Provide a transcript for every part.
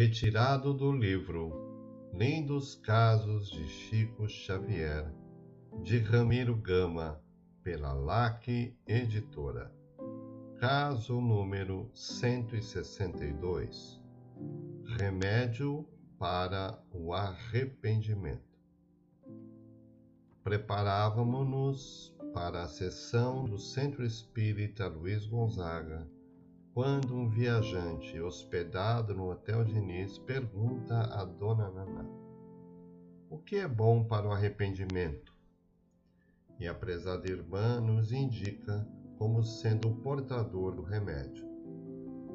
Retirado do livro Lindos Casos de Chico Xavier, de Ramiro Gama, pela LAC Editora. Caso número 162 Remédio para o arrependimento. Preparávamos-nos para a sessão do Centro Espírita Luiz Gonzaga quando um viajante hospedado no Hotel Diniz pergunta a Dona Naná: O que é bom para o arrependimento? E a prezada irmã nos indica como sendo o portador do remédio.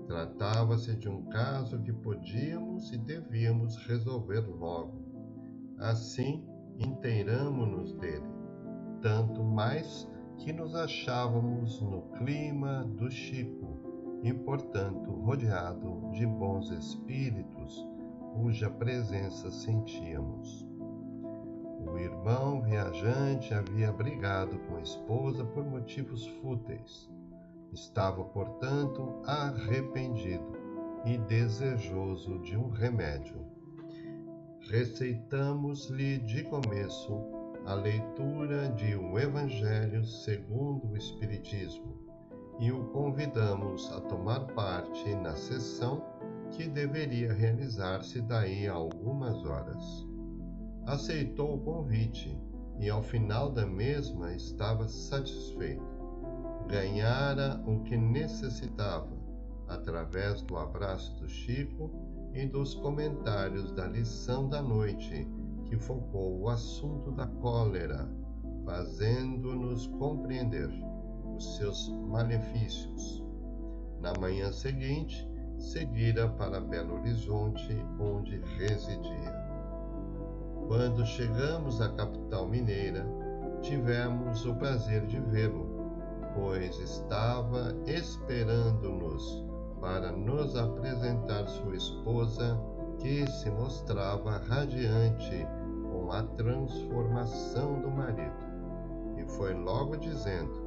Tratava-se de um caso que podíamos e devíamos resolver logo. Assim, inteiramo-nos dele, tanto mais que nos achávamos no clima do Chico e, portanto, rodeado de bons espíritos, cuja presença sentíamos. O irmão viajante havia brigado com a esposa por motivos fúteis. Estava, portanto, arrependido e desejoso de um remédio. Receitamos-lhe de começo a leitura de O Evangelho segundo o Espiritismo e o convidamos a tomar parte na sessão que deveria realizar-se daí a algumas horas. Aceitou o convite e ao final da mesma estava satisfeito. Ganhara o que necessitava através do abraço do Chico e dos comentários da lição da noite que focou o assunto da cólera, fazendo-nos compreender os seus malefícios. Na manhã seguinte, seguira para Belo Horizonte, onde residia. Quando chegamos à capital mineira, tivemos o prazer de vê-lo, pois estava esperando-nos para nos apresentar sua esposa, que se mostrava radiante com a transformação do marido. E foi logo dizendo: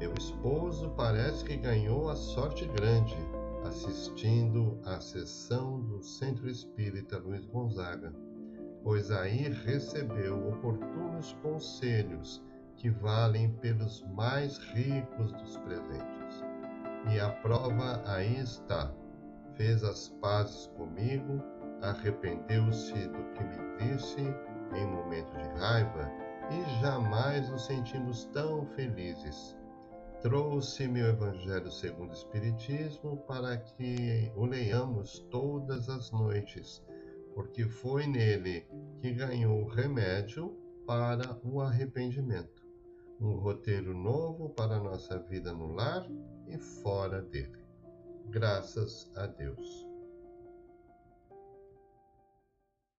meu esposo parece que ganhou a sorte grande assistindo à sessão do Centro Espírita Luiz Gonzaga, pois aí recebeu oportunos conselhos que valem pelos mais ricos dos presentes. E a prova aí está. Fez as pazes comigo, arrependeu-se do que me disse em momento de raiva e jamais nos sentimos tão felizes Trouxe-me o Evangelho segundo o Espiritismo para que o leiamos todas as noites, porque foi nele que ganhou remédio para o arrependimento, um roteiro novo para a nossa vida no lar e fora dele. Graças a Deus.